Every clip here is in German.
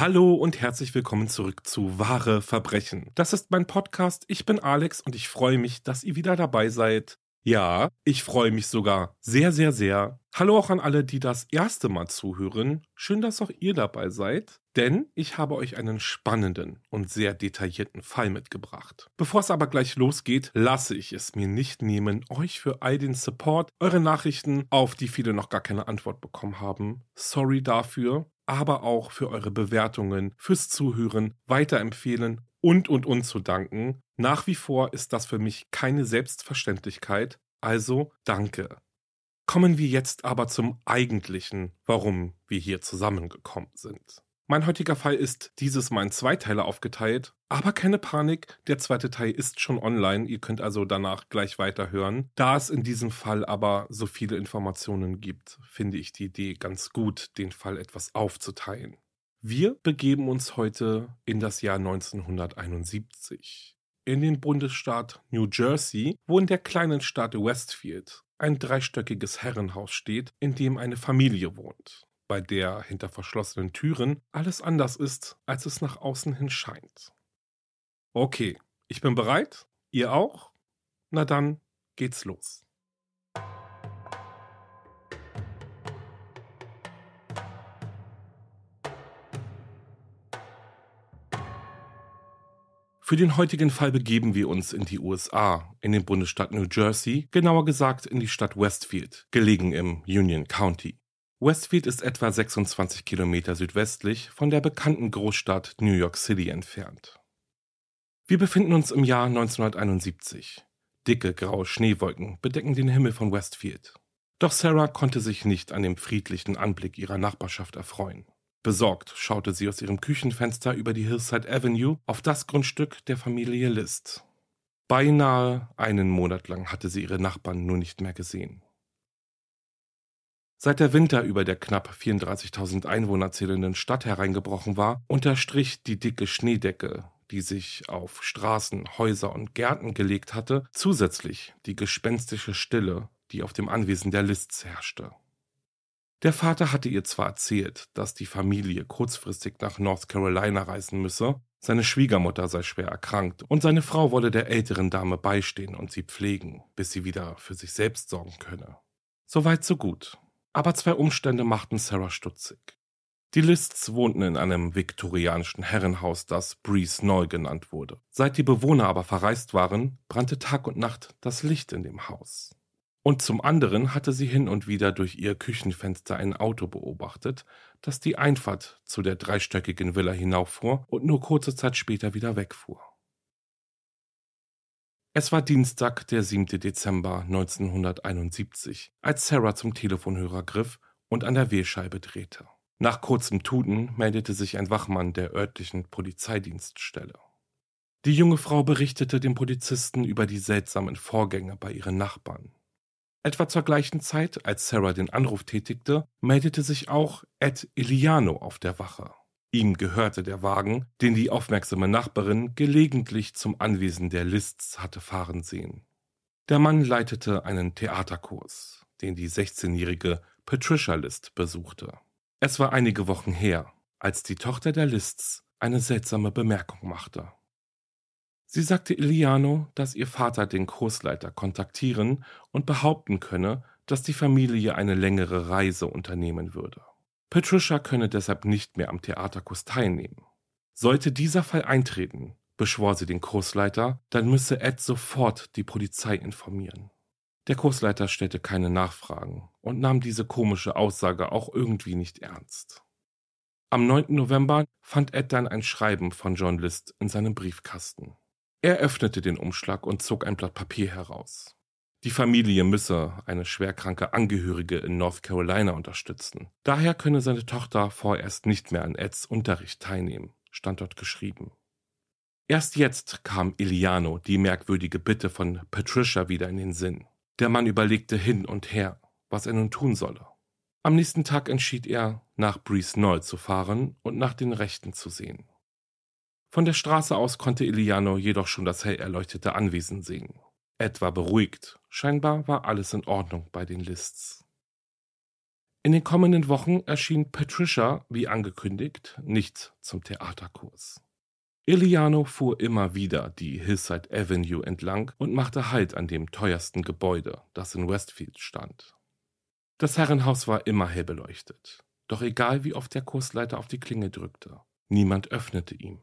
Hallo und herzlich willkommen zurück zu Wahre Verbrechen. Das ist mein Podcast. Ich bin Alex und ich freue mich, dass ihr wieder dabei seid. Ja, ich freue mich sogar sehr, sehr, sehr. Hallo auch an alle, die das erste Mal zuhören. Schön, dass auch ihr dabei seid, denn ich habe euch einen spannenden und sehr detaillierten Fall mitgebracht. Bevor es aber gleich losgeht, lasse ich es mir nicht nehmen, euch für all den Support, eure Nachrichten, auf die viele noch gar keine Antwort bekommen haben. Sorry dafür aber auch für eure Bewertungen, fürs Zuhören, weiterempfehlen und und und zu danken. Nach wie vor ist das für mich keine Selbstverständlichkeit, also danke. Kommen wir jetzt aber zum eigentlichen, warum wir hier zusammengekommen sind. Mein heutiger Fall ist dieses Mal in zwei Teile aufgeteilt, aber keine Panik, der zweite Teil ist schon online, ihr könnt also danach gleich weiterhören. Da es in diesem Fall aber so viele Informationen gibt, finde ich die Idee ganz gut, den Fall etwas aufzuteilen. Wir begeben uns heute in das Jahr 1971. In den Bundesstaat New Jersey, wo in der kleinen Stadt Westfield ein dreistöckiges Herrenhaus steht, in dem eine Familie wohnt bei der hinter verschlossenen Türen alles anders ist, als es nach außen hin scheint. Okay, ich bin bereit. Ihr auch? Na dann geht's los. Für den heutigen Fall begeben wir uns in die USA, in den Bundesstaat New Jersey, genauer gesagt in die Stadt Westfield, gelegen im Union County. Westfield ist etwa 26 Kilometer südwestlich von der bekannten Großstadt New York City entfernt. Wir befinden uns im Jahr 1971. Dicke graue Schneewolken bedecken den Himmel von Westfield. Doch Sarah konnte sich nicht an dem friedlichen Anblick ihrer Nachbarschaft erfreuen. Besorgt schaute sie aus ihrem Küchenfenster über die Hillside Avenue auf das Grundstück der Familie List. Beinahe einen Monat lang hatte sie ihre Nachbarn nur nicht mehr gesehen. Seit der Winter über der knapp 34.000 Einwohner zählenden Stadt hereingebrochen war, unterstrich die dicke Schneedecke, die sich auf Straßen, Häuser und Gärten gelegt hatte, zusätzlich die gespenstische Stille, die auf dem Anwesen der Lists herrschte. Der Vater hatte ihr zwar erzählt, dass die Familie kurzfristig nach North Carolina reisen müsse, seine Schwiegermutter sei schwer erkrankt und seine Frau wolle der älteren Dame beistehen und sie pflegen, bis sie wieder für sich selbst sorgen könne. Soweit so gut. Aber zwei Umstände machten Sarah stutzig. Die Lists wohnten in einem viktorianischen Herrenhaus, das Breeze Neu genannt wurde. Seit die Bewohner aber verreist waren, brannte Tag und Nacht das Licht in dem Haus. Und zum anderen hatte sie hin und wieder durch ihr Küchenfenster ein Auto beobachtet, das die Einfahrt zu der dreistöckigen Villa hinauffuhr und nur kurze Zeit später wieder wegfuhr. Es war Dienstag, der 7. Dezember 1971, als Sarah zum Telefonhörer griff und an der Wählscheibe drehte. Nach kurzem Tuten meldete sich ein Wachmann der örtlichen Polizeidienststelle. Die junge Frau berichtete dem Polizisten über die seltsamen Vorgänge bei ihren Nachbarn. Etwa zur gleichen Zeit, als Sarah den Anruf tätigte, meldete sich auch Ed Iliano auf der Wache. Ihm gehörte der Wagen, den die aufmerksame Nachbarin gelegentlich zum Anwesen der Lists hatte fahren sehen. Der Mann leitete einen Theaterkurs, den die 16-jährige Patricia List besuchte. Es war einige Wochen her, als die Tochter der Lists eine seltsame Bemerkung machte. Sie sagte Iliano, dass ihr Vater den Kursleiter kontaktieren und behaupten könne, dass die Familie eine längere Reise unternehmen würde. Patricia könne deshalb nicht mehr am Theaterkurs teilnehmen. Sollte dieser Fall eintreten, beschwor sie den Kursleiter, dann müsse Ed sofort die Polizei informieren. Der Kursleiter stellte keine Nachfragen und nahm diese komische Aussage auch irgendwie nicht ernst. Am 9. November fand Ed dann ein Schreiben von John List in seinem Briefkasten. Er öffnete den Umschlag und zog ein Blatt Papier heraus. Die Familie müsse eine schwerkranke Angehörige in North Carolina unterstützen. Daher könne seine Tochter vorerst nicht mehr an Eds Unterricht teilnehmen, stand dort geschrieben. Erst jetzt kam Iliano die merkwürdige Bitte von Patricia wieder in den Sinn. Der Mann überlegte hin und her, was er nun tun solle. Am nächsten Tag entschied er, nach Breeze Knoll zu fahren und nach den Rechten zu sehen. Von der Straße aus konnte Iliano jedoch schon das hell erleuchtete Anwesen sehen. Ed war beruhigt, scheinbar war alles in Ordnung bei den Lists. In den kommenden Wochen erschien Patricia, wie angekündigt, nicht zum Theaterkurs. Iliano fuhr immer wieder die Hillside Avenue entlang und machte Halt an dem teuersten Gebäude, das in Westfield stand. Das Herrenhaus war immer hell beleuchtet, doch egal wie oft der Kursleiter auf die Klinge drückte, niemand öffnete ihm.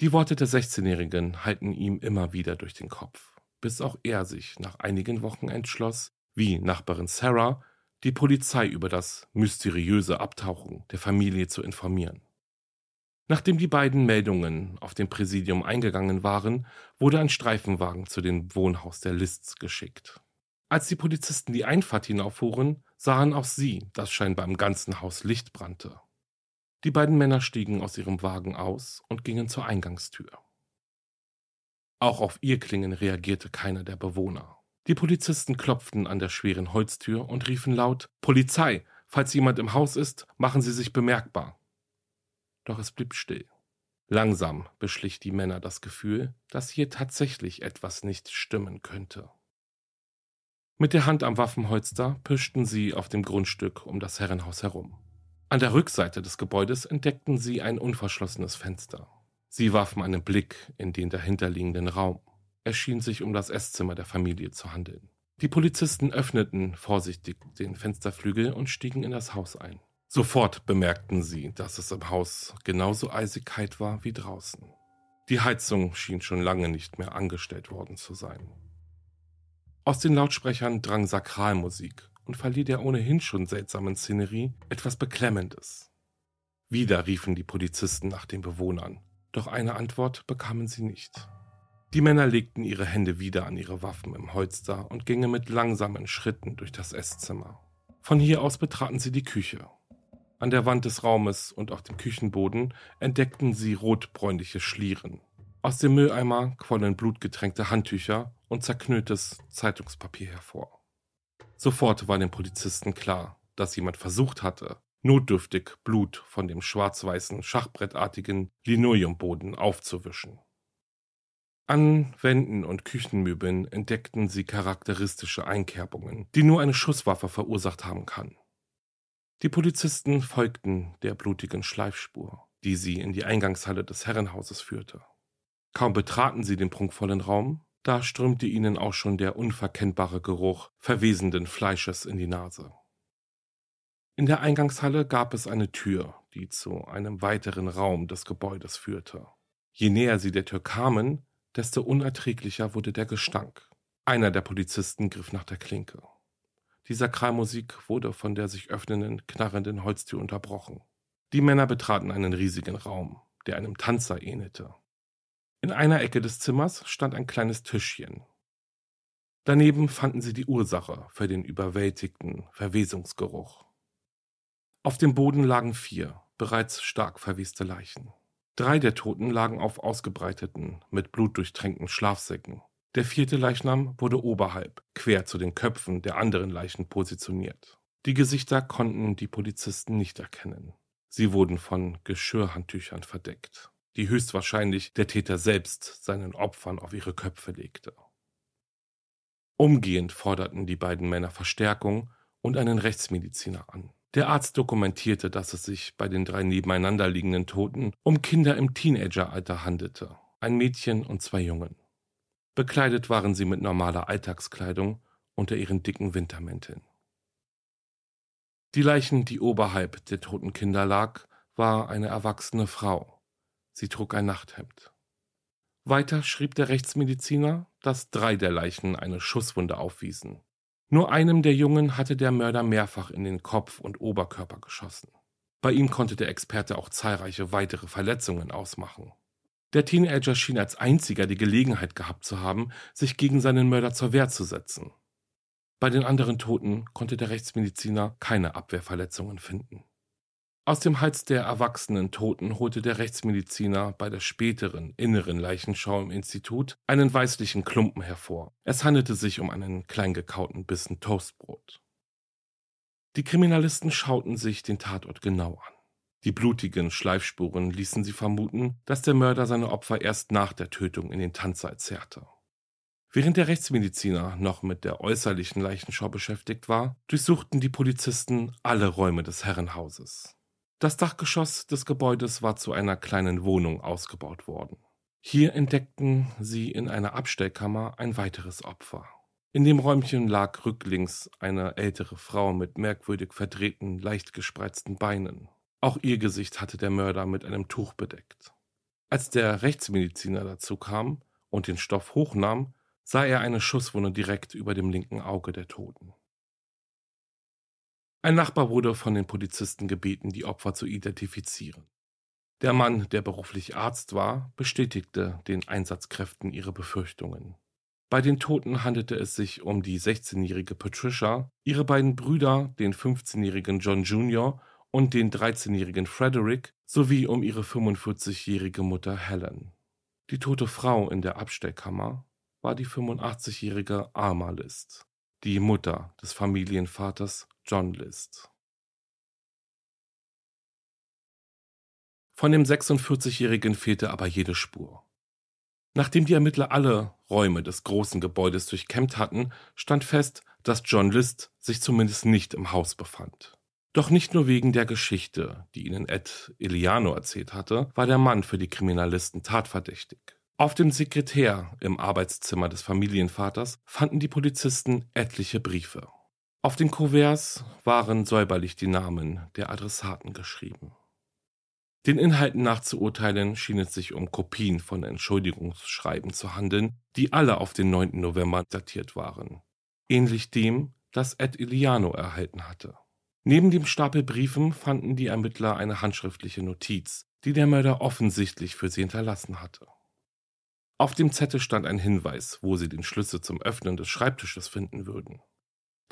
Die Worte der 16-Jährigen halten ihm immer wieder durch den Kopf, bis auch er sich nach einigen Wochen entschloss, wie Nachbarin Sarah, die Polizei über das mysteriöse Abtauchen der Familie zu informieren. Nachdem die beiden Meldungen auf dem Präsidium eingegangen waren, wurde ein Streifenwagen zu dem Wohnhaus der Lists geschickt. Als die Polizisten die Einfahrt hinauffuhren, sahen auch sie, dass scheinbar im ganzen Haus Licht brannte. Die beiden Männer stiegen aus ihrem Wagen aus und gingen zur Eingangstür. Auch auf ihr Klingen reagierte keiner der Bewohner. Die Polizisten klopften an der schweren Holztür und riefen laut Polizei, falls jemand im Haus ist, machen Sie sich bemerkbar. Doch es blieb still. Langsam beschlich die Männer das Gefühl, dass hier tatsächlich etwas nicht stimmen könnte. Mit der Hand am Waffenholster pischten sie auf dem Grundstück um das Herrenhaus herum. An der Rückseite des Gebäudes entdeckten sie ein unverschlossenes Fenster. Sie warfen einen Blick in den dahinterliegenden Raum. Es schien sich um das Esszimmer der Familie zu handeln. Die Polizisten öffneten vorsichtig den Fensterflügel und stiegen in das Haus ein. Sofort bemerkten sie, dass es im Haus genauso eisig kalt war wie draußen. Die Heizung schien schon lange nicht mehr angestellt worden zu sein. Aus den Lautsprechern drang Sakralmusik und verlieh der ohnehin schon seltsamen Szenerie etwas Beklemmendes. Wieder riefen die Polizisten nach den Bewohnern, doch eine Antwort bekamen sie nicht. Die Männer legten ihre Hände wieder an ihre Waffen im Holster und gingen mit langsamen Schritten durch das Esszimmer. Von hier aus betraten sie die Küche. An der Wand des Raumes und auf dem Küchenboden entdeckten sie rotbräunliche Schlieren. Aus dem Mülleimer quollen blutgetränkte Handtücher und zerknülltes Zeitungspapier hervor. Sofort war den Polizisten klar, dass jemand versucht hatte, notdürftig Blut von dem schwarz-weißen, schachbrettartigen Linoleumboden aufzuwischen. An Wänden und Küchenmöbeln entdeckten sie charakteristische Einkerbungen, die nur eine Schusswaffe verursacht haben kann. Die Polizisten folgten der blutigen Schleifspur, die sie in die Eingangshalle des Herrenhauses führte. Kaum betraten sie den prunkvollen Raum, da strömte ihnen auch schon der unverkennbare Geruch verwesenden Fleisches in die Nase. In der Eingangshalle gab es eine Tür, die zu einem weiteren Raum des Gebäudes führte. Je näher sie der Tür kamen, desto unerträglicher wurde der Gestank. Einer der Polizisten griff nach der Klinke. Die Sakralmusik wurde von der sich öffnenden, knarrenden Holztür unterbrochen. Die Männer betraten einen riesigen Raum, der einem Tanzer ähnelte. In einer Ecke des Zimmers stand ein kleines Tischchen. Daneben fanden sie die Ursache für den überwältigten Verwesungsgeruch. Auf dem Boden lagen vier, bereits stark verweste Leichen. Drei der Toten lagen auf ausgebreiteten, mit Blut durchtränkten Schlafsäcken. Der vierte Leichnam wurde oberhalb, quer zu den Köpfen der anderen Leichen positioniert. Die Gesichter konnten die Polizisten nicht erkennen. Sie wurden von Geschirrhandtüchern verdeckt die höchstwahrscheinlich der Täter selbst seinen Opfern auf ihre Köpfe legte. Umgehend forderten die beiden Männer Verstärkung und einen Rechtsmediziner an. Der Arzt dokumentierte, dass es sich bei den drei nebeneinander liegenden Toten um Kinder im Teenageralter handelte, ein Mädchen und zwei Jungen. Bekleidet waren sie mit normaler Alltagskleidung unter ihren dicken Wintermänteln. Die Leichen, die oberhalb der toten Kinder lag, war eine erwachsene Frau. Sie trug ein Nachthemd. Weiter schrieb der Rechtsmediziner, dass drei der Leichen eine Schusswunde aufwiesen. Nur einem der Jungen hatte der Mörder mehrfach in den Kopf und Oberkörper geschossen. Bei ihm konnte der Experte auch zahlreiche weitere Verletzungen ausmachen. Der Teenager schien als einziger die Gelegenheit gehabt zu haben, sich gegen seinen Mörder zur Wehr zu setzen. Bei den anderen Toten konnte der Rechtsmediziner keine Abwehrverletzungen finden. Aus dem Hals der erwachsenen Toten holte der Rechtsmediziner bei der späteren inneren Leichenschau im Institut einen weißlichen Klumpen hervor. Es handelte sich um einen kleingekauten Bissen Toastbrot. Die Kriminalisten schauten sich den Tatort genau an. Die blutigen Schleifspuren ließen sie vermuten, dass der Mörder seine Opfer erst nach der Tötung in den Tanzsaal zerrte. Während der Rechtsmediziner noch mit der äußerlichen Leichenschau beschäftigt war, durchsuchten die Polizisten alle Räume des Herrenhauses. Das Dachgeschoss des Gebäudes war zu einer kleinen Wohnung ausgebaut worden. Hier entdeckten sie in einer Abstellkammer ein weiteres Opfer. In dem Räumchen lag rücklings eine ältere Frau mit merkwürdig verdrehten, leicht gespreizten Beinen. Auch ihr Gesicht hatte der Mörder mit einem Tuch bedeckt. Als der Rechtsmediziner dazu kam und den Stoff hochnahm, sah er eine Schusswunde direkt über dem linken Auge der Toten. Ein Nachbar wurde von den Polizisten gebeten, die Opfer zu identifizieren. Der Mann, der beruflich Arzt war, bestätigte den Einsatzkräften ihre Befürchtungen. Bei den Toten handelte es sich um die 16-jährige Patricia, ihre beiden Brüder, den 15-jährigen John Jr. und den 13-jährigen Frederick, sowie um ihre 45-jährige Mutter Helen. Die tote Frau in der Abstellkammer war die 85-jährige Alma List, die Mutter des Familienvaters John List. Von dem 46-Jährigen fehlte aber jede Spur. Nachdem die Ermittler alle Räume des großen Gebäudes durchkämmt hatten, stand fest, dass John List sich zumindest nicht im Haus befand. Doch nicht nur wegen der Geschichte, die ihnen Ed Eliano erzählt hatte, war der Mann für die Kriminalisten tatverdächtig. Auf dem Sekretär im Arbeitszimmer des Familienvaters fanden die Polizisten etliche Briefe. Auf den Kuverts waren säuberlich die Namen der Adressaten geschrieben. Den Inhalten nach zu urteilen schien es sich um Kopien von Entschuldigungsschreiben zu handeln, die alle auf den 9. November datiert waren. Ähnlich dem, das Ed Iliano erhalten hatte. Neben dem Stapel Briefen fanden die Ermittler eine handschriftliche Notiz, die der Mörder offensichtlich für sie hinterlassen hatte. Auf dem Zettel stand ein Hinweis, wo sie den Schlüssel zum Öffnen des Schreibtisches finden würden.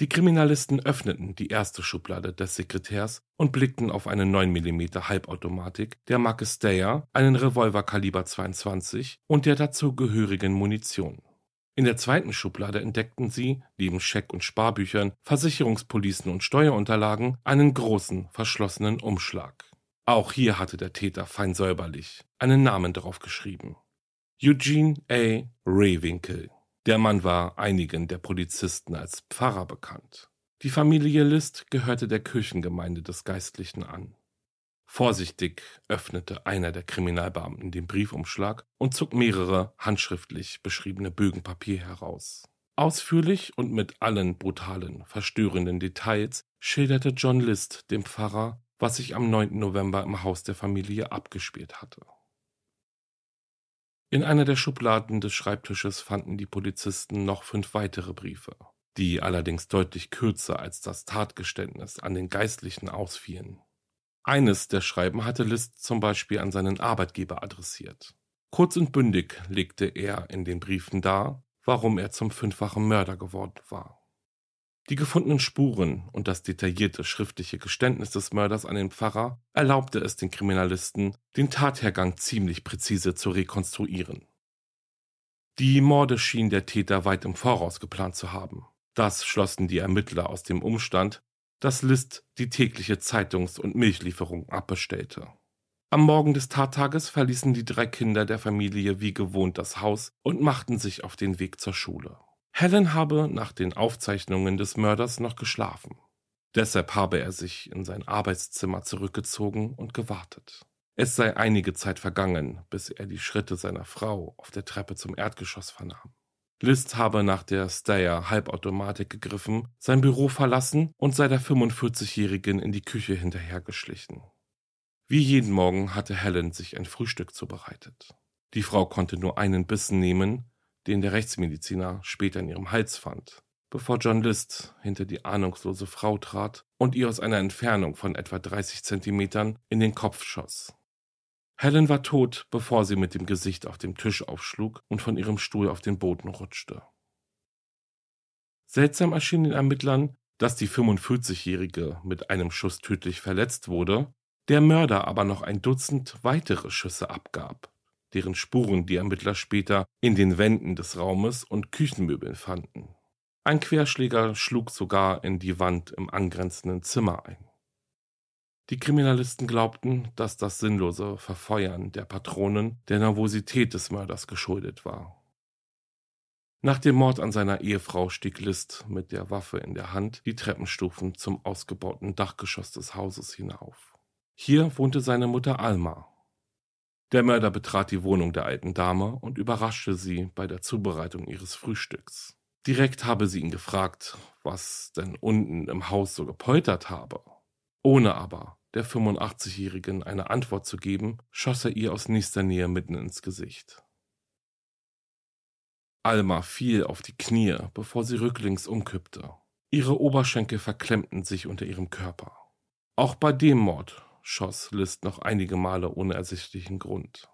Die Kriminalisten öffneten die erste Schublade des Sekretärs und blickten auf eine 9 mm Halbautomatik der Marke Stayer, einen Revolver Kaliber 22 und der dazugehörigen Munition. In der zweiten Schublade entdeckten sie, neben Scheck- und Sparbüchern, Versicherungspolicen und Steuerunterlagen, einen großen, verschlossenen Umschlag. Auch hier hatte der Täter fein säuberlich einen Namen drauf geschrieben. Eugene A. Rehwinkel. Der Mann war einigen der Polizisten als Pfarrer bekannt. Die Familie List gehörte der Kirchengemeinde des Geistlichen an. Vorsichtig öffnete einer der Kriminalbeamten den Briefumschlag und zog mehrere handschriftlich beschriebene Bögen Papier heraus. Ausführlich und mit allen brutalen, verstörenden Details schilderte John List dem Pfarrer, was sich am 9. November im Haus der Familie abgespielt hatte. In einer der Schubladen des Schreibtisches fanden die Polizisten noch fünf weitere Briefe, die allerdings deutlich kürzer als das Tatgeständnis an den Geistlichen ausfielen. Eines der Schreiben hatte List zum Beispiel an seinen Arbeitgeber adressiert. Kurz und bündig legte er in den Briefen dar, warum er zum fünffachen Mörder geworden war. Die gefundenen Spuren und das detaillierte schriftliche Geständnis des Mörders an den Pfarrer erlaubte es den Kriminalisten, den Tathergang ziemlich präzise zu rekonstruieren. Die Morde schien der Täter weit im Voraus geplant zu haben. Das schlossen die Ermittler aus dem Umstand, dass List die tägliche Zeitungs- und Milchlieferung abbestellte. Am Morgen des Tattages verließen die drei Kinder der Familie wie gewohnt das Haus und machten sich auf den Weg zur Schule. Helen habe nach den Aufzeichnungen des Mörders noch geschlafen. Deshalb habe er sich in sein Arbeitszimmer zurückgezogen und gewartet. Es sei einige Zeit vergangen, bis er die Schritte seiner Frau auf der Treppe zum Erdgeschoss vernahm. List habe nach der Stayer Halbautomatik gegriffen, sein Büro verlassen und sei der 45-Jährigen in die Küche hinterhergeschlichen. Wie jeden Morgen hatte Helen sich ein Frühstück zubereitet. Die Frau konnte nur einen Bissen nehmen, den der Rechtsmediziner später in ihrem Hals fand, bevor John List hinter die ahnungslose Frau trat und ihr aus einer Entfernung von etwa 30 Zentimetern in den Kopf schoss. Helen war tot, bevor sie mit dem Gesicht auf dem Tisch aufschlug und von ihrem Stuhl auf den Boden rutschte. Seltsam erschien den Ermittlern, dass die 45-Jährige mit einem Schuss tödlich verletzt wurde, der Mörder aber noch ein Dutzend weitere Schüsse abgab, deren Spuren die Ermittler später in den Wänden des Raumes und Küchenmöbeln fanden. Ein Querschläger schlug sogar in die Wand im angrenzenden Zimmer ein. Die Kriminalisten glaubten, dass das sinnlose Verfeuern der Patronen der Nervosität des Mörders geschuldet war. Nach dem Mord an seiner Ehefrau stieg List mit der Waffe in der Hand die Treppenstufen zum ausgebauten Dachgeschoss des Hauses hinauf. Hier wohnte seine Mutter Alma. Der Mörder betrat die Wohnung der alten Dame und überraschte sie bei der Zubereitung ihres Frühstücks. Direkt habe sie ihn gefragt, was denn unten im Haus so gepoltert habe. Ohne aber der 85-Jährigen eine Antwort zu geben, schoss er ihr aus nächster Nähe mitten ins Gesicht. Alma fiel auf die Knie, bevor sie rücklings umkippte. Ihre Oberschenkel verklemmten sich unter ihrem Körper. Auch bei dem Mord schoss List noch einige Male ohne ersichtlichen Grund.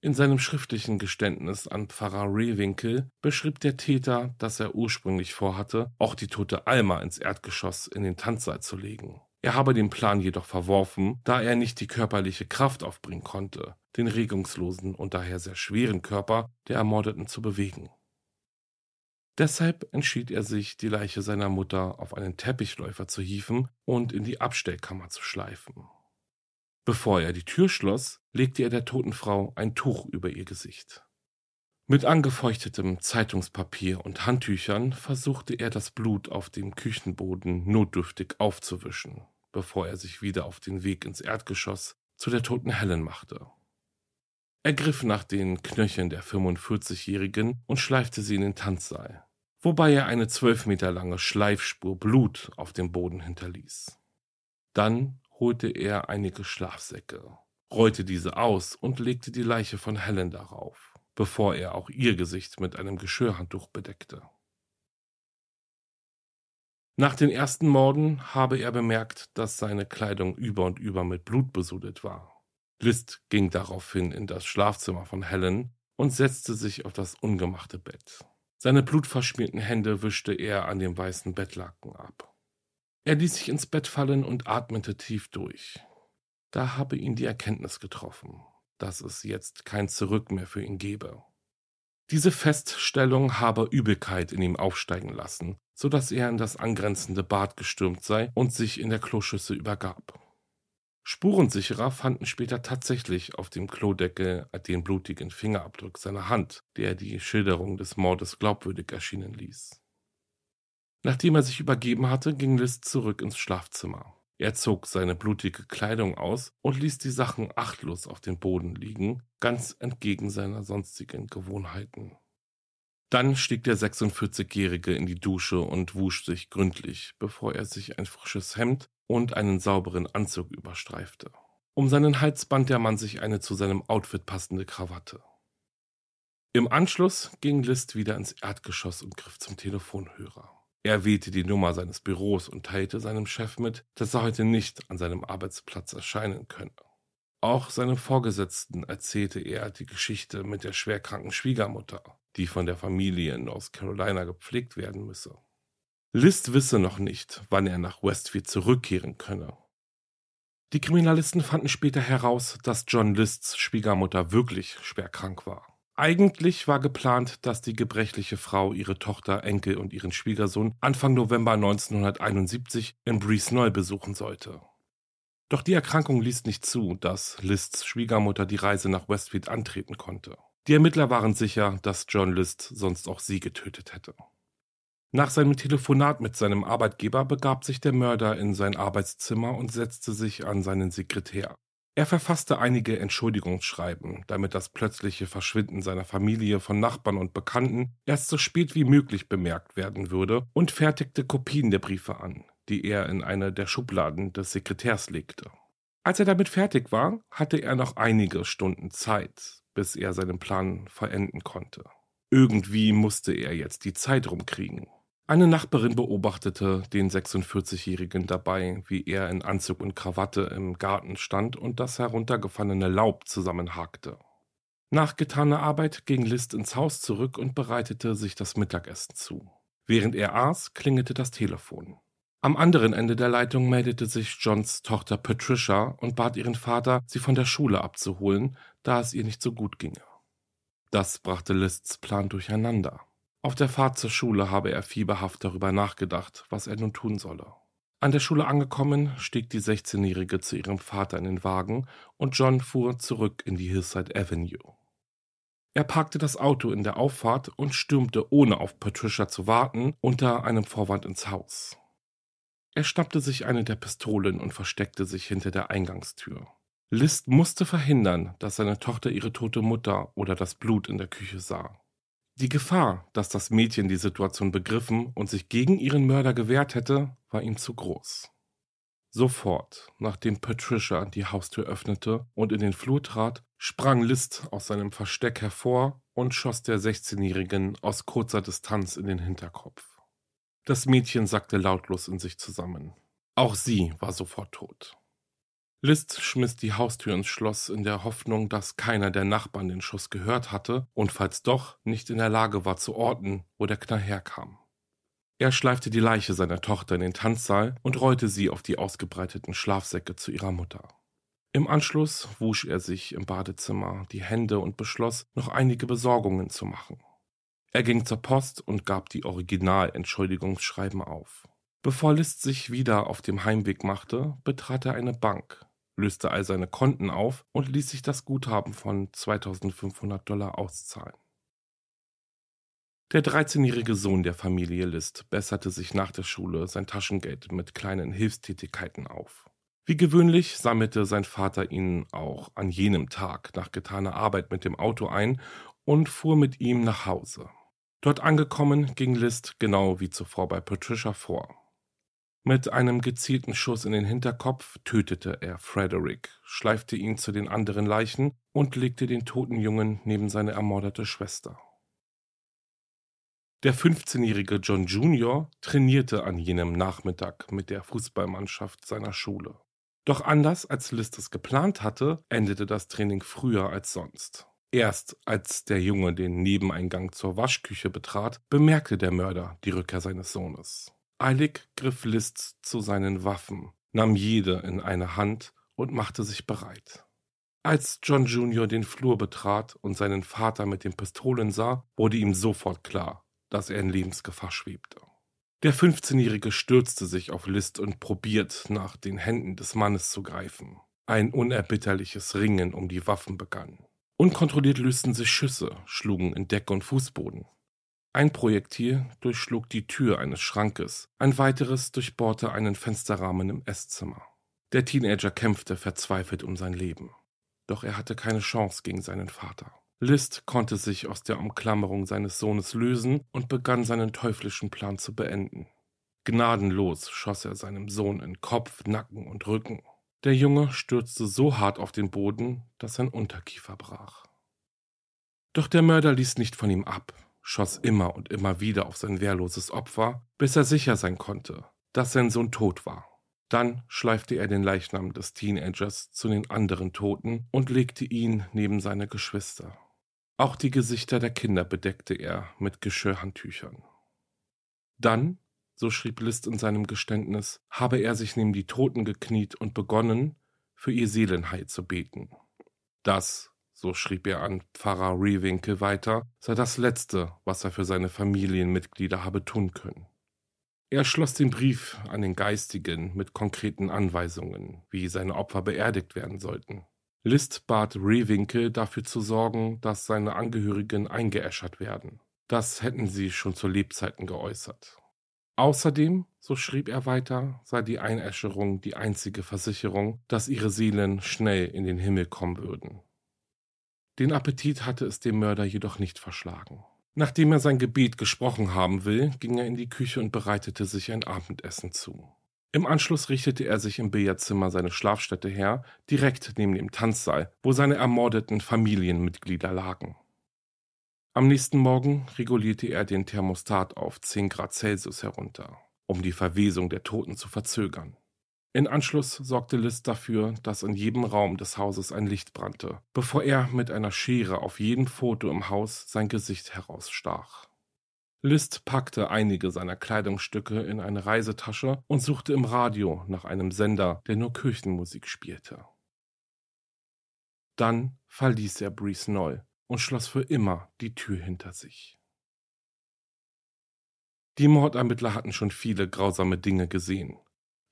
In seinem schriftlichen Geständnis an Pfarrer Rehwinkel beschrieb der Täter, dass er ursprünglich vorhatte, auch die tote Alma ins Erdgeschoss in den Tanzsaal zu legen. Er habe den Plan jedoch verworfen, da er nicht die körperliche Kraft aufbringen konnte, den regungslosen und daher sehr schweren Körper der Ermordeten zu bewegen. Deshalb entschied er sich, die Leiche seiner Mutter auf einen Teppichläufer zu hieven und in die Abstellkammer zu schleifen. Bevor er die Tür schloss, legte er der toten Frau ein Tuch über ihr Gesicht. Mit angefeuchtetem Zeitungspapier und Handtüchern versuchte er das Blut auf dem Küchenboden notdürftig aufzuwischen, bevor er sich wieder auf den Weg ins Erdgeschoss zu der toten Helen machte. Er griff nach den Knöcheln der 45-Jährigen und schleifte sie in den Tanzsaal, wobei er eine zwölf Meter lange Schleifspur Blut auf dem Boden hinterließ. Dann holte er einige Schlafsäcke, rollte diese aus und legte die Leiche von Helen darauf bevor er auch ihr Gesicht mit einem Geschirrhandtuch bedeckte. Nach den ersten Morden habe er bemerkt, dass seine Kleidung über und über mit Blut besudelt war. List ging daraufhin in das Schlafzimmer von Helen und setzte sich auf das ungemachte Bett. Seine blutverschmierten Hände wischte er an dem weißen Bettlaken ab. Er ließ sich ins Bett fallen und atmete tief durch. Da habe ihn die Erkenntnis getroffen dass es jetzt kein Zurück mehr für ihn gebe. Diese Feststellung habe Übelkeit in ihm aufsteigen lassen, so dass er in das angrenzende Bad gestürmt sei und sich in der Kloschüssel übergab. Spurensicherer fanden später tatsächlich auf dem Klodeckel den blutigen Fingerabdruck seiner Hand, der die Schilderung des Mordes glaubwürdig erschienen ließ. Nachdem er sich übergeben hatte, ging Liz zurück ins Schlafzimmer. Er zog seine blutige Kleidung aus und ließ die Sachen achtlos auf dem Boden liegen, ganz entgegen seiner sonstigen Gewohnheiten. Dann stieg der 46-Jährige in die Dusche und wusch sich gründlich, bevor er sich ein frisches Hemd und einen sauberen Anzug überstreifte. Um seinen Hals band der Mann sich eine zu seinem Outfit passende Krawatte. Im Anschluss ging List wieder ins Erdgeschoss und griff zum Telefonhörer. Er wählte die Nummer seines Büros und teilte seinem Chef mit, dass er heute nicht an seinem Arbeitsplatz erscheinen könne. Auch seinem Vorgesetzten erzählte er die Geschichte mit der schwerkranken Schwiegermutter, die von der Familie in North Carolina gepflegt werden müsse. List wisse noch nicht, wann er nach Westfield zurückkehren könne. Die Kriminalisten fanden später heraus, dass John Lists Schwiegermutter wirklich schwer krank war. Eigentlich war geplant, dass die gebrechliche Frau ihre Tochter, Enkel und ihren Schwiegersohn Anfang November 1971 in Breeze neu besuchen sollte. Doch die Erkrankung ließ nicht zu, dass Lists Schwiegermutter die Reise nach Westfield antreten konnte. Die Ermittler waren sicher, dass John List sonst auch sie getötet hätte. Nach seinem Telefonat mit seinem Arbeitgeber begab sich der Mörder in sein Arbeitszimmer und setzte sich an seinen Sekretär. Er verfasste einige Entschuldigungsschreiben, damit das plötzliche Verschwinden seiner Familie von Nachbarn und Bekannten erst so spät wie möglich bemerkt werden würde und fertigte Kopien der Briefe an, die er in eine der Schubladen des Sekretärs legte. Als er damit fertig war, hatte er noch einige Stunden Zeit, bis er seinen Plan vollenden konnte. Irgendwie musste er jetzt die Zeit rumkriegen. Eine Nachbarin beobachtete den 46-Jährigen dabei, wie er in Anzug und Krawatte im Garten stand und das heruntergefallene Laub zusammenhakte. Nach getaner Arbeit ging List ins Haus zurück und bereitete sich das Mittagessen zu. Während er aß, klingelte das Telefon. Am anderen Ende der Leitung meldete sich Johns Tochter Patricia und bat ihren Vater, sie von der Schule abzuholen, da es ihr nicht so gut ginge. Das brachte Lists Plan durcheinander. Auf der Fahrt zur Schule habe er fieberhaft darüber nachgedacht, was er nun tun solle. An der Schule angekommen, stieg die 16-Jährige zu ihrem Vater in den Wagen und John fuhr zurück in die Hillside Avenue. Er parkte das Auto in der Auffahrt und stürmte, ohne auf Patricia zu warten, unter einem Vorwand ins Haus. Er schnappte sich eine der Pistolen und versteckte sich hinter der Eingangstür. List musste verhindern, dass seine Tochter ihre tote Mutter oder das Blut in der Küche sah. Die Gefahr, dass das Mädchen die Situation begriffen und sich gegen ihren Mörder gewehrt hätte, war ihm zu groß. Sofort, nachdem Patricia die Haustür öffnete und in den Flur trat, sprang List aus seinem Versteck hervor und schoss der 16-Jährigen aus kurzer Distanz in den Hinterkopf. Das Mädchen sackte lautlos in sich zusammen. Auch sie war sofort tot. List schmiss die Haustür ins Schloss in der Hoffnung, dass keiner der Nachbarn den Schuss gehört hatte und falls doch nicht in der Lage war zu orten, wo der Knall herkam. Er schleifte die Leiche seiner Tochter in den Tanzsaal und rollte sie auf die ausgebreiteten Schlafsäcke zu ihrer Mutter. Im Anschluss wusch er sich im Badezimmer die Hände und beschloss, noch einige Besorgungen zu machen. Er ging zur Post und gab die Original-Entschuldigungsschreiben auf. Bevor List sich wieder auf dem Heimweg machte, betrat er eine Bank, löste all seine Konten auf und ließ sich das Guthaben von 2500 Dollar auszahlen. Der 13-jährige Sohn der Familie List besserte sich nach der Schule sein Taschengeld mit kleinen Hilfstätigkeiten auf. Wie gewöhnlich sammelte sein Vater ihn auch an jenem Tag nach getaner Arbeit mit dem Auto ein und fuhr mit ihm nach Hause. Dort angekommen ging List genau wie zuvor bei Patricia vor. Mit einem gezielten Schuss in den Hinterkopf tötete er Frederick, schleifte ihn zu den anderen Leichen und legte den toten Jungen neben seine ermordete Schwester. Der 15-jährige John Jr. trainierte an jenem Nachmittag mit der Fußballmannschaft seiner Schule. Doch anders als List es geplant hatte, endete das Training früher als sonst. Erst als der Junge den Nebeneingang zur Waschküche betrat, bemerkte der Mörder die Rückkehr seines Sohnes. Eilig griff List zu seinen Waffen, nahm jede in eine Hand und machte sich bereit. Als John Jr. den Flur betrat und seinen Vater mit den Pistolen sah, wurde ihm sofort klar, dass er in Lebensgefahr schwebte. Der 15-Jährige stürzte sich auf List und probiert, nach den Händen des Mannes zu greifen. Ein unerbitterliches Ringen um die Waffen begann. Unkontrolliert lösten sich Schüsse, schlugen in Deck und Fußboden. Ein Projektil durchschlug die Tür eines Schrankes, ein weiteres durchbohrte einen Fensterrahmen im Esszimmer. Der Teenager kämpfte verzweifelt um sein Leben. Doch er hatte keine Chance gegen seinen Vater. List konnte sich aus der Umklammerung seines Sohnes lösen und begann seinen teuflischen Plan zu beenden. Gnadenlos schoss er seinem Sohn in Kopf, Nacken und Rücken. Der Junge stürzte so hart auf den Boden, dass sein Unterkiefer brach. Doch der Mörder ließ nicht von ihm ab schoss immer und immer wieder auf sein wehrloses Opfer, bis er sicher sein konnte, dass sein Sohn tot war. Dann schleifte er den Leichnam des Teenagers zu den anderen Toten und legte ihn neben seine Geschwister. Auch die Gesichter der Kinder bedeckte er mit Geschirrhandtüchern. Dann, so schrieb List in seinem Geständnis, habe er sich neben die Toten gekniet und begonnen, für ihr Seelenheil zu beten. Das so schrieb er an Pfarrer Rehwinkel weiter, sei das Letzte, was er für seine Familienmitglieder habe tun können. Er schloss den Brief an den Geistigen mit konkreten Anweisungen, wie seine Opfer beerdigt werden sollten. List bat Rehwinkel dafür zu sorgen, dass seine Angehörigen eingeäschert werden. Das hätten sie schon zu Lebzeiten geäußert. Außerdem, so schrieb er weiter, sei die Einäscherung die einzige Versicherung, dass ihre Seelen schnell in den Himmel kommen würden. Den Appetit hatte es dem Mörder jedoch nicht verschlagen. Nachdem er sein Gebet gesprochen haben will, ging er in die Küche und bereitete sich ein Abendessen zu. Im Anschluss richtete er sich im Billardzimmer seine Schlafstätte her, direkt neben dem Tanzsaal, wo seine ermordeten Familienmitglieder lagen. Am nächsten Morgen regulierte er den Thermostat auf 10 Grad Celsius herunter, um die Verwesung der Toten zu verzögern. In Anschluss sorgte List dafür, dass in jedem Raum des Hauses ein Licht brannte, bevor er mit einer Schere auf jedem Foto im Haus sein Gesicht herausstach. List packte einige seiner Kleidungsstücke in eine Reisetasche und suchte im Radio nach einem Sender, der nur Kirchenmusik spielte. Dann verließ er Breeze Knoll und schloss für immer die Tür hinter sich. Die Mordermittler hatten schon viele grausame Dinge gesehen.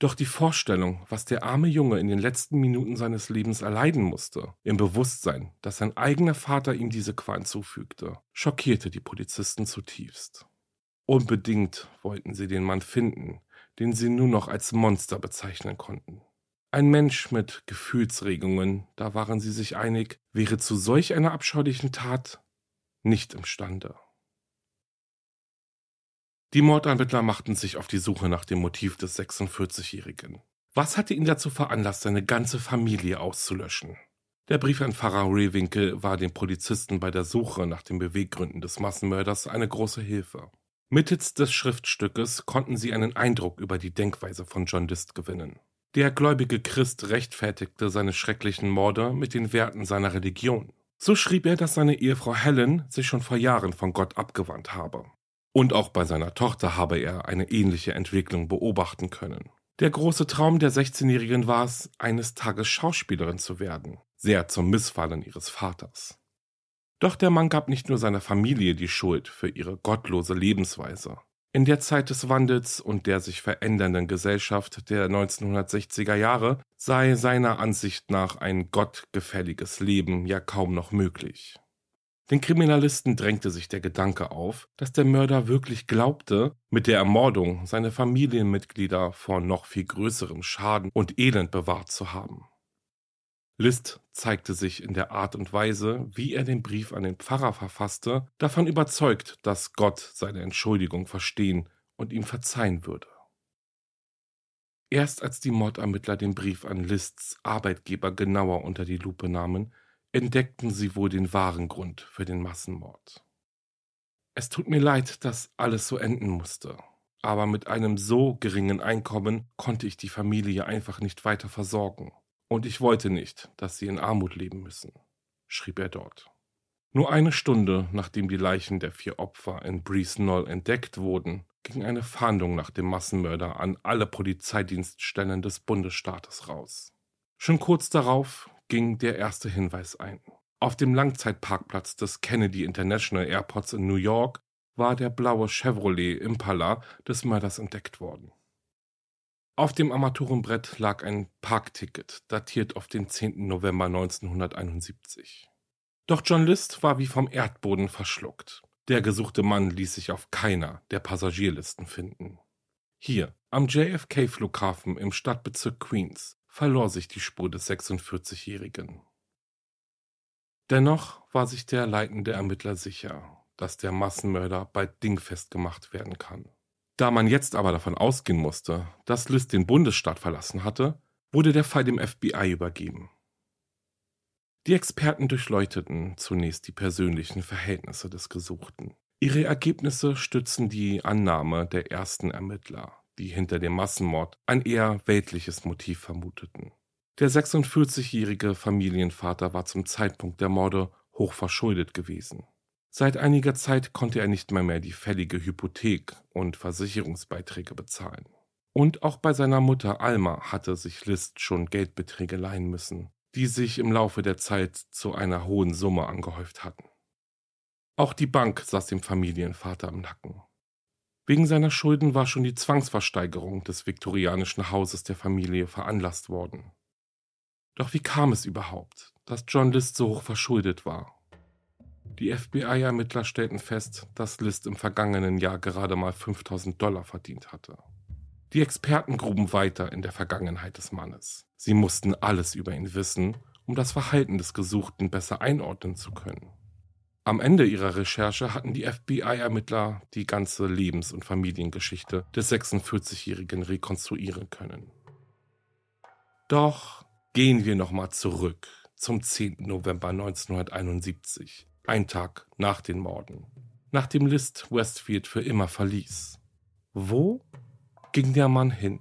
Doch die Vorstellung, was der arme Junge in den letzten Minuten seines Lebens erleiden musste, im Bewusstsein, dass sein eigener Vater ihm diese Qualen zufügte, schockierte die Polizisten zutiefst. Unbedingt wollten sie den Mann finden, den sie nur noch als Monster bezeichnen konnten. Ein Mensch mit Gefühlsregungen, da waren sie sich einig, wäre zu solch einer abscheulichen Tat nicht imstande. Die Mordermittler machten sich auf die Suche nach dem Motiv des 46-Jährigen. Was hatte ihn dazu veranlasst, seine ganze Familie auszulöschen? Der Brief an Pfarrer Rehwinkel war den Polizisten bei der Suche nach den Beweggründen des Massenmörders eine große Hilfe. Mittels des Schriftstückes konnten sie einen Eindruck über die Denkweise von John List gewinnen. Der gläubige Christ rechtfertigte seine schrecklichen Morde mit den Werten seiner Religion. So schrieb er, dass seine Ehefrau Helen sich schon vor Jahren von Gott abgewandt habe. Und auch bei seiner Tochter habe er eine ähnliche Entwicklung beobachten können. Der große Traum der 16-Jährigen war es, eines Tages Schauspielerin zu werden, sehr zum Missfallen ihres Vaters. Doch der Mann gab nicht nur seiner Familie die Schuld für ihre gottlose Lebensweise. In der Zeit des Wandels und der sich verändernden Gesellschaft der 1960er Jahre sei seiner Ansicht nach ein gottgefälliges Leben ja kaum noch möglich. Den Kriminalisten drängte sich der Gedanke auf, dass der Mörder wirklich glaubte, mit der Ermordung seine Familienmitglieder vor noch viel größerem Schaden und Elend bewahrt zu haben. List zeigte sich in der Art und Weise, wie er den Brief an den Pfarrer verfasste, davon überzeugt, dass Gott seine Entschuldigung verstehen und ihm verzeihen würde. Erst als die Mordermittler den Brief an Lists Arbeitgeber genauer unter die Lupe nahmen, entdeckten sie wohl den wahren Grund für den Massenmord. Es tut mir leid, dass alles so enden musste, aber mit einem so geringen Einkommen konnte ich die Familie einfach nicht weiter versorgen, und ich wollte nicht, dass sie in Armut leben müssen, schrieb er dort. Nur eine Stunde nachdem die Leichen der vier Opfer in Breeze Knoll entdeckt wurden, ging eine Fahndung nach dem Massenmörder an alle Polizeidienststellen des Bundesstaates raus. Schon kurz darauf ging der erste Hinweis ein. Auf dem Langzeitparkplatz des Kennedy International Airports in New York war der blaue Chevrolet Impala des Mörders entdeckt worden. Auf dem Armaturenbrett lag ein Parkticket, datiert auf den 10. November 1971. Doch John List war wie vom Erdboden verschluckt. Der gesuchte Mann ließ sich auf keiner der Passagierlisten finden. Hier, am JFK-Flughafen im Stadtbezirk Queens, verlor sich die Spur des 46-Jährigen. Dennoch war sich der leitende Ermittler sicher, dass der Massenmörder bald dingfest gemacht werden kann. Da man jetzt aber davon ausgehen musste, dass List den Bundesstaat verlassen hatte, wurde der Fall dem FBI übergeben. Die Experten durchleuchteten zunächst die persönlichen Verhältnisse des Gesuchten. Ihre Ergebnisse stützen die Annahme der ersten Ermittler, die hinter dem Massenmord ein eher weltliches Motiv vermuteten. Der 46-jährige Familienvater war zum Zeitpunkt der Morde hoch verschuldet gewesen. Seit einiger Zeit konnte er nicht mehr, mehr die fällige Hypothek und Versicherungsbeiträge bezahlen. Und auch bei seiner Mutter Alma hatte sich List schon Geldbeträge leihen müssen, die sich im Laufe der Zeit zu einer hohen Summe angehäuft hatten. Auch die Bank saß dem Familienvater im Nacken. Wegen seiner Schulden war schon die Zwangsversteigerung des viktorianischen Hauses der Familie veranlasst worden. Doch wie kam es überhaupt, dass John List so hoch verschuldet war? Die FBI-Ermittler stellten fest, dass List im vergangenen Jahr gerade mal 5000 Dollar verdient hatte. Die Experten gruben weiter in der Vergangenheit des Mannes. Sie mussten alles über ihn wissen, um das Verhalten des Gesuchten besser einordnen zu können. Am Ende ihrer Recherche hatten die FBI-Ermittler die ganze Lebens- und Familiengeschichte des 46-Jährigen rekonstruieren können. Doch gehen wir nochmal zurück zum 10. November 1971, ein Tag nach den Morden, nachdem List Westfield für immer verließ. Wo ging der Mann hin?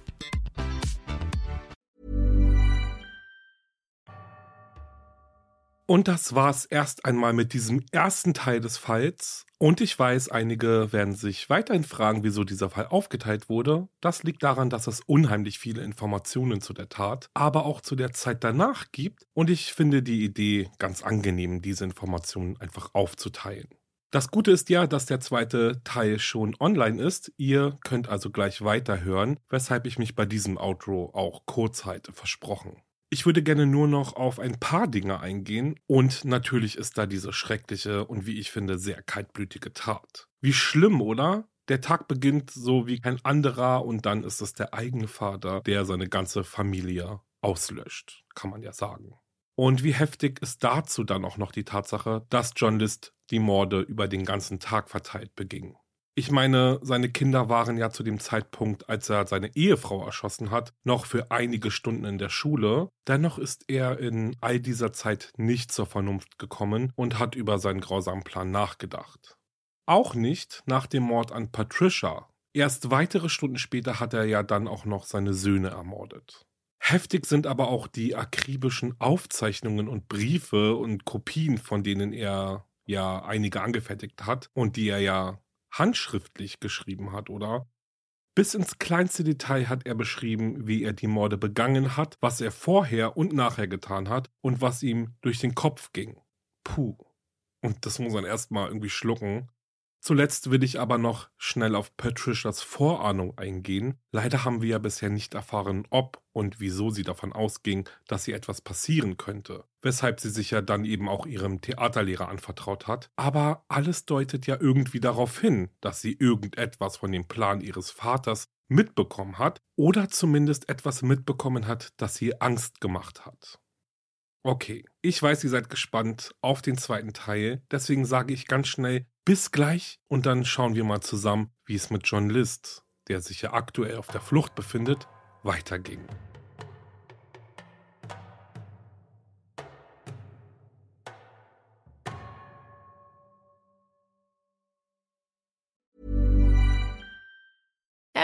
Und das war's erst einmal mit diesem ersten Teil des Falls. Und ich weiß, einige werden sich weiterhin fragen, wieso dieser Fall aufgeteilt wurde. Das liegt daran, dass es unheimlich viele Informationen zu der Tat, aber auch zu der Zeit danach gibt. Und ich finde die Idee ganz angenehm, diese Informationen einfach aufzuteilen. Das Gute ist ja, dass der zweite Teil schon online ist. Ihr könnt also gleich weiterhören, weshalb ich mich bei diesem Outro auch kurz halte, versprochen. Ich würde gerne nur noch auf ein paar Dinge eingehen und natürlich ist da diese schreckliche und wie ich finde sehr kaltblütige Tat. Wie schlimm, oder? Der Tag beginnt so wie kein anderer und dann ist es der eigene Vater, der seine ganze Familie auslöscht, kann man ja sagen. Und wie heftig ist dazu dann auch noch die Tatsache, dass John List die Morde über den ganzen Tag verteilt beging. Ich meine, seine Kinder waren ja zu dem Zeitpunkt, als er seine Ehefrau erschossen hat, noch für einige Stunden in der Schule. Dennoch ist er in all dieser Zeit nicht zur Vernunft gekommen und hat über seinen grausamen Plan nachgedacht. Auch nicht nach dem Mord an Patricia. Erst weitere Stunden später hat er ja dann auch noch seine Söhne ermordet. Heftig sind aber auch die akribischen Aufzeichnungen und Briefe und Kopien, von denen er ja einige angefertigt hat und die er ja handschriftlich geschrieben hat, oder? Bis ins kleinste Detail hat er beschrieben, wie er die Morde begangen hat, was er vorher und nachher getan hat und was ihm durch den Kopf ging. Puh. Und das muss man erstmal irgendwie schlucken. Zuletzt will ich aber noch schnell auf Patricias Vorahnung eingehen. Leider haben wir ja bisher nicht erfahren, ob und wieso sie davon ausging, dass ihr etwas passieren könnte, weshalb sie sich ja dann eben auch ihrem Theaterlehrer anvertraut hat. Aber alles deutet ja irgendwie darauf hin, dass sie irgendetwas von dem Plan ihres Vaters mitbekommen hat oder zumindest etwas mitbekommen hat, das sie Angst gemacht hat. Okay, ich weiß, ihr seid gespannt auf den zweiten Teil, deswegen sage ich ganz schnell bis gleich und dann schauen wir mal zusammen, wie es mit John List, der sich ja aktuell auf der Flucht befindet, weiterging.